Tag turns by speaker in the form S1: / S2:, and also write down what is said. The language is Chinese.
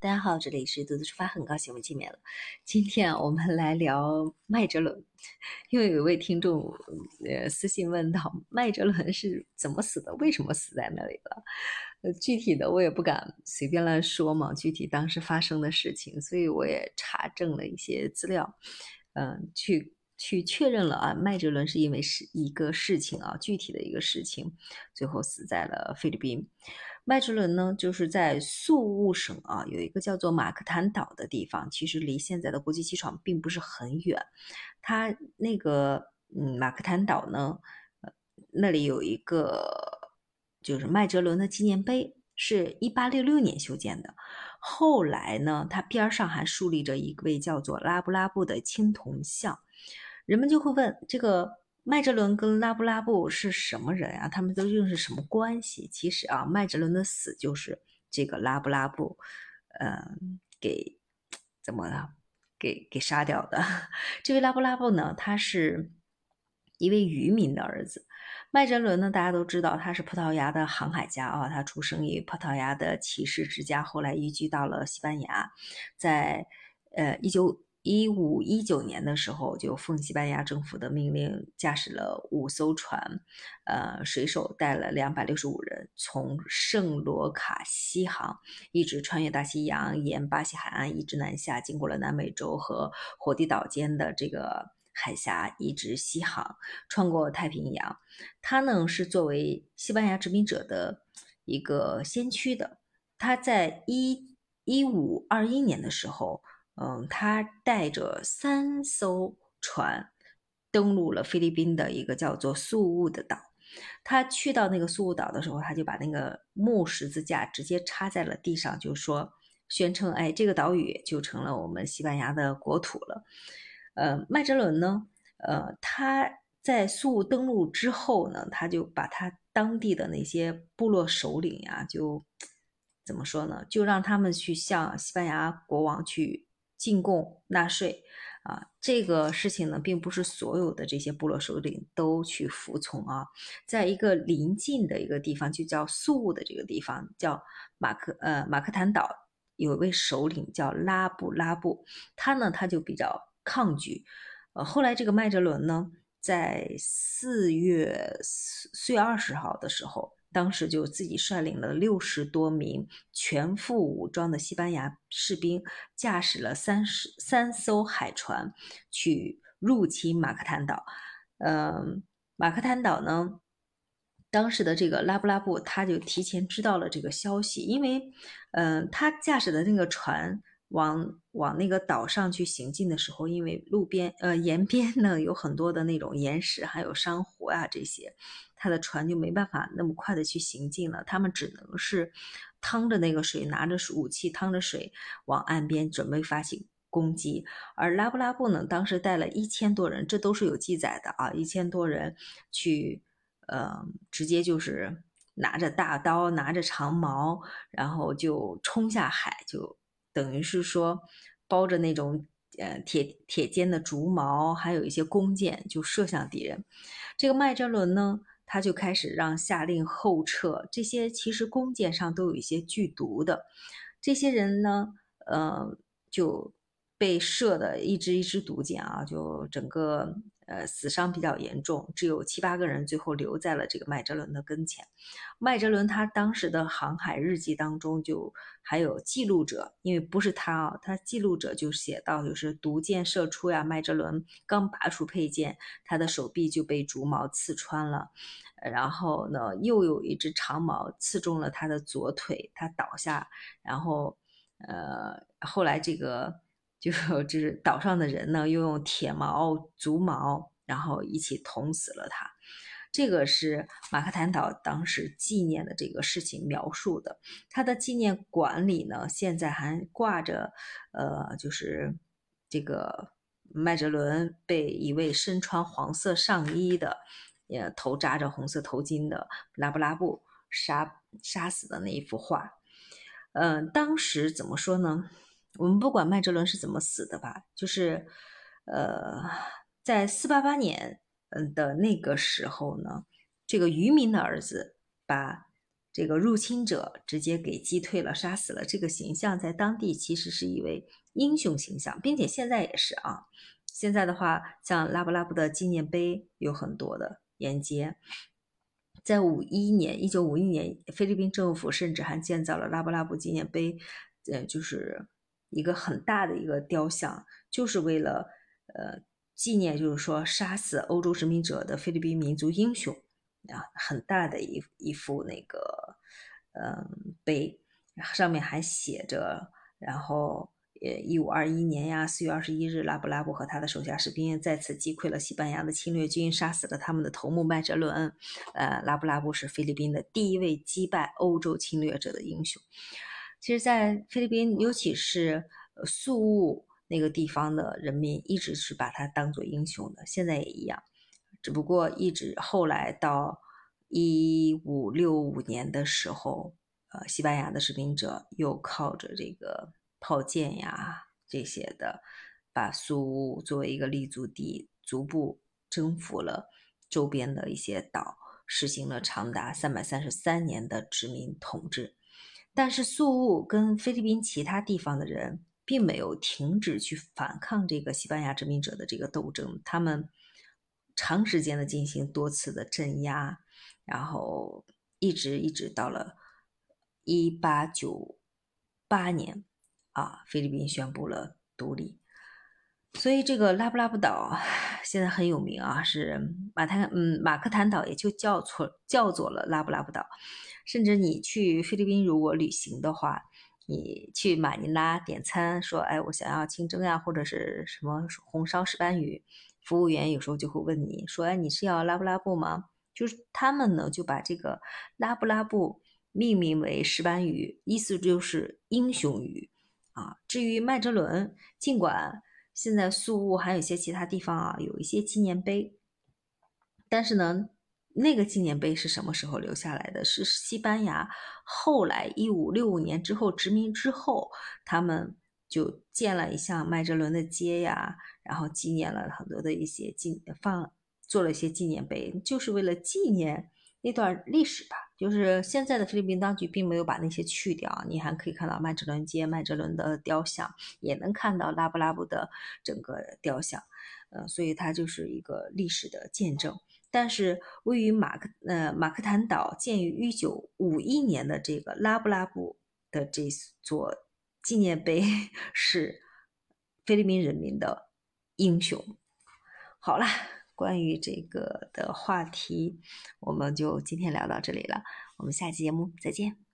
S1: 大家好，这里是独自出发，很高兴我们见面了。今天啊，我们来聊麦哲伦，因为有一位听众呃私信问到麦哲伦是怎么死的，为什么死在那里了？呃，具体的我也不敢随便乱说嘛，具体当时发生的事情，所以我也查证了一些资料，嗯，去去确认了啊，麦哲伦是因为是一个事情啊，具体的一个事情，最后死在了菲律宾。麦哲伦呢，就是在宿务省啊，有一个叫做马克坦岛的地方，其实离现在的国际机场并不是很远。他那个嗯，马克坦岛呢，呃，那里有一个就是麦哲伦的纪念碑，是一八六六年修建的。后来呢，它边上还竖立着一位叫做拉布拉布的青铜像。人们就会问这个。麦哲伦跟拉布拉布是什么人啊？他们都又是什么关系？其实啊，麦哲伦的死就是这个拉布拉布，嗯，给怎么了？给给杀掉的。这位拉布拉布呢，他是一位渔民的儿子。麦哲伦呢，大家都知道他是葡萄牙的航海家啊，他出生于葡萄牙的骑士之家，后来移居到了西班牙，在呃一九。一五一九年的时候，就奉西班牙政府的命令，驾驶了五艘船，呃，水手带了两百六十五人，从圣罗卡西航，一直穿越大西洋，沿巴西海岸一直南下，经过了南美洲和火地岛间的这个海峡，一直西航，穿过太平洋。他呢是作为西班牙殖民者的一个先驱的。他在一一五二一年的时候。嗯，他带着三艘船登陆了菲律宾的一个叫做宿务的岛。他去到那个宿务岛的时候，他就把那个木十字架直接插在了地上，就说宣称：“哎，这个岛屿就成了我们西班牙的国土了。”呃，麦哲伦呢，呃，他在宿务登陆之后呢，他就把他当地的那些部落首领呀，就怎么说呢，就让他们去向西班牙国王去。进贡纳税啊，这个事情呢，并不是所有的这些部落首领都去服从啊。在一个临近的一个地方，就叫宿务的这个地方，叫马克呃马克坦岛，有一位首领叫拉布拉布，他呢他就比较抗拒。呃，后来这个麦哲伦呢，在四月四月二十号的时候。当时就自己率领了六十多名全副武装的西班牙士兵，驾驶了三十三艘海船去入侵马克坦岛。嗯，马克坦岛呢，当时的这个拉布拉布他就提前知道了这个消息，因为，嗯，他驾驶的那个船。往往那个岛上去行进的时候，因为路边呃沿边呢有很多的那种岩石，还有珊瑚啊这些，他的船就没办法那么快的去行进了。他们只能是趟着那个水，拿着武器趟着水往岸边准备发起攻击。而拉布拉布呢，当时带了一千多人，这都是有记载的啊，一千多人去，呃，直接就是拿着大刀，拿着长矛，然后就冲下海就。等于是说，包着那种呃铁铁尖的竹矛，还有一些弓箭，就射向敌人。这个麦哲伦呢，他就开始让下令后撤。这些其实弓箭上都有一些剧毒的，这些人呢，呃，就被射的一支一支毒箭啊，就整个。呃，死伤比较严重，只有七八个人最后留在了这个麦哲伦的跟前。麦哲伦他当时的航海日记当中就还有记录者，因为不是他啊，他记录者就写到，就是毒箭射出呀，麦哲伦刚拔出佩剑，他的手臂就被竹矛刺穿了，然后呢，又有一只长矛刺中了他的左腿，他倒下，然后呃，后来这个。就 就是岛上的人呢，又用铁矛、竹矛，然后一起捅死了他。这个是马克坦岛当时纪念的这个事情描述的。他的纪念馆里呢，现在还挂着，呃，就是这个麦哲伦被一位身穿黄色上衣的，呃，头扎着红色头巾的拉布拉布杀杀死的那一幅画。嗯，当时怎么说呢？我们不管麦哲伦是怎么死的吧，就是，呃，在四八八年，嗯的那个时候呢，这个渔民的儿子把这个入侵者直接给击退了、杀死了，这个形象在当地其实是一位英雄形象，并且现在也是啊。现在的话，像拉布拉布的纪念碑有很多的沿街。在五一年，一九五一年，菲律宾政府甚至还建造了拉布拉布纪念碑，呃，就是一个很大的一个雕像，就是为了呃纪念，就是说杀死欧洲殖民者的菲律宾民族英雄啊，很大的一一幅那个嗯碑，上面还写着，然后。呃，一五二一年呀，四月二十一日，拉布拉布和他的手下士兵再次击溃了西班牙的侵略军，杀死了他们的头目麦哲伦。呃，拉布拉布是菲律宾的第一位击败欧洲侵略者的英雄。其实，在菲律宾，尤其是宿务那个地方的人民，一直是把他当做英雄的，现在也一样。只不过，一直后来到一五六五年的时候，呃，西班牙的殖民者又靠着这个。炮舰呀，这些的，把苏务作为一个立足地，逐步征服了周边的一些岛，实行了长达三百三十三年的殖民统治。但是宿务跟菲律宾其他地方的人并没有停止去反抗这个西班牙殖民者的这个斗争，他们长时间的进行多次的镇压，然后一直一直到了一八九八年。啊，菲律宾宣布了独立，所以这个拉布拉布岛现在很有名啊，是马滩嗯马克坦岛也就叫错叫做了拉布拉布岛，甚至你去菲律宾如果旅行的话，你去马尼拉点餐说哎我想要清蒸呀或者是什么红烧石斑鱼，服务员有时候就会问你说哎你是要拉布拉布吗？就是他们呢就把这个拉布拉布命名为石斑鱼，意思就是英雄鱼。啊，至于麦哲伦，尽管现在宿务还有一些其他地方啊有一些纪念碑，但是呢，那个纪念碑是什么时候留下来的？是西班牙后来一五六五年之后殖民之后，他们就建了一项麦哲伦的街呀，然后纪念了很多的一些纪放做了一些纪念碑，就是为了纪念。那段历史吧，就是现在的菲律宾当局并没有把那些去掉，你还可以看到麦哲伦街、麦哲伦的雕像，也能看到拉布拉布的整个雕像，呃，所以它就是一个历史的见证。但是位于马克呃马克坦岛，建于一九五一年的这个拉布拉布的这座纪念碑，是菲律宾人民的英雄。好了。关于这个的话题，我们就今天聊到这里了。我们下期节目再见。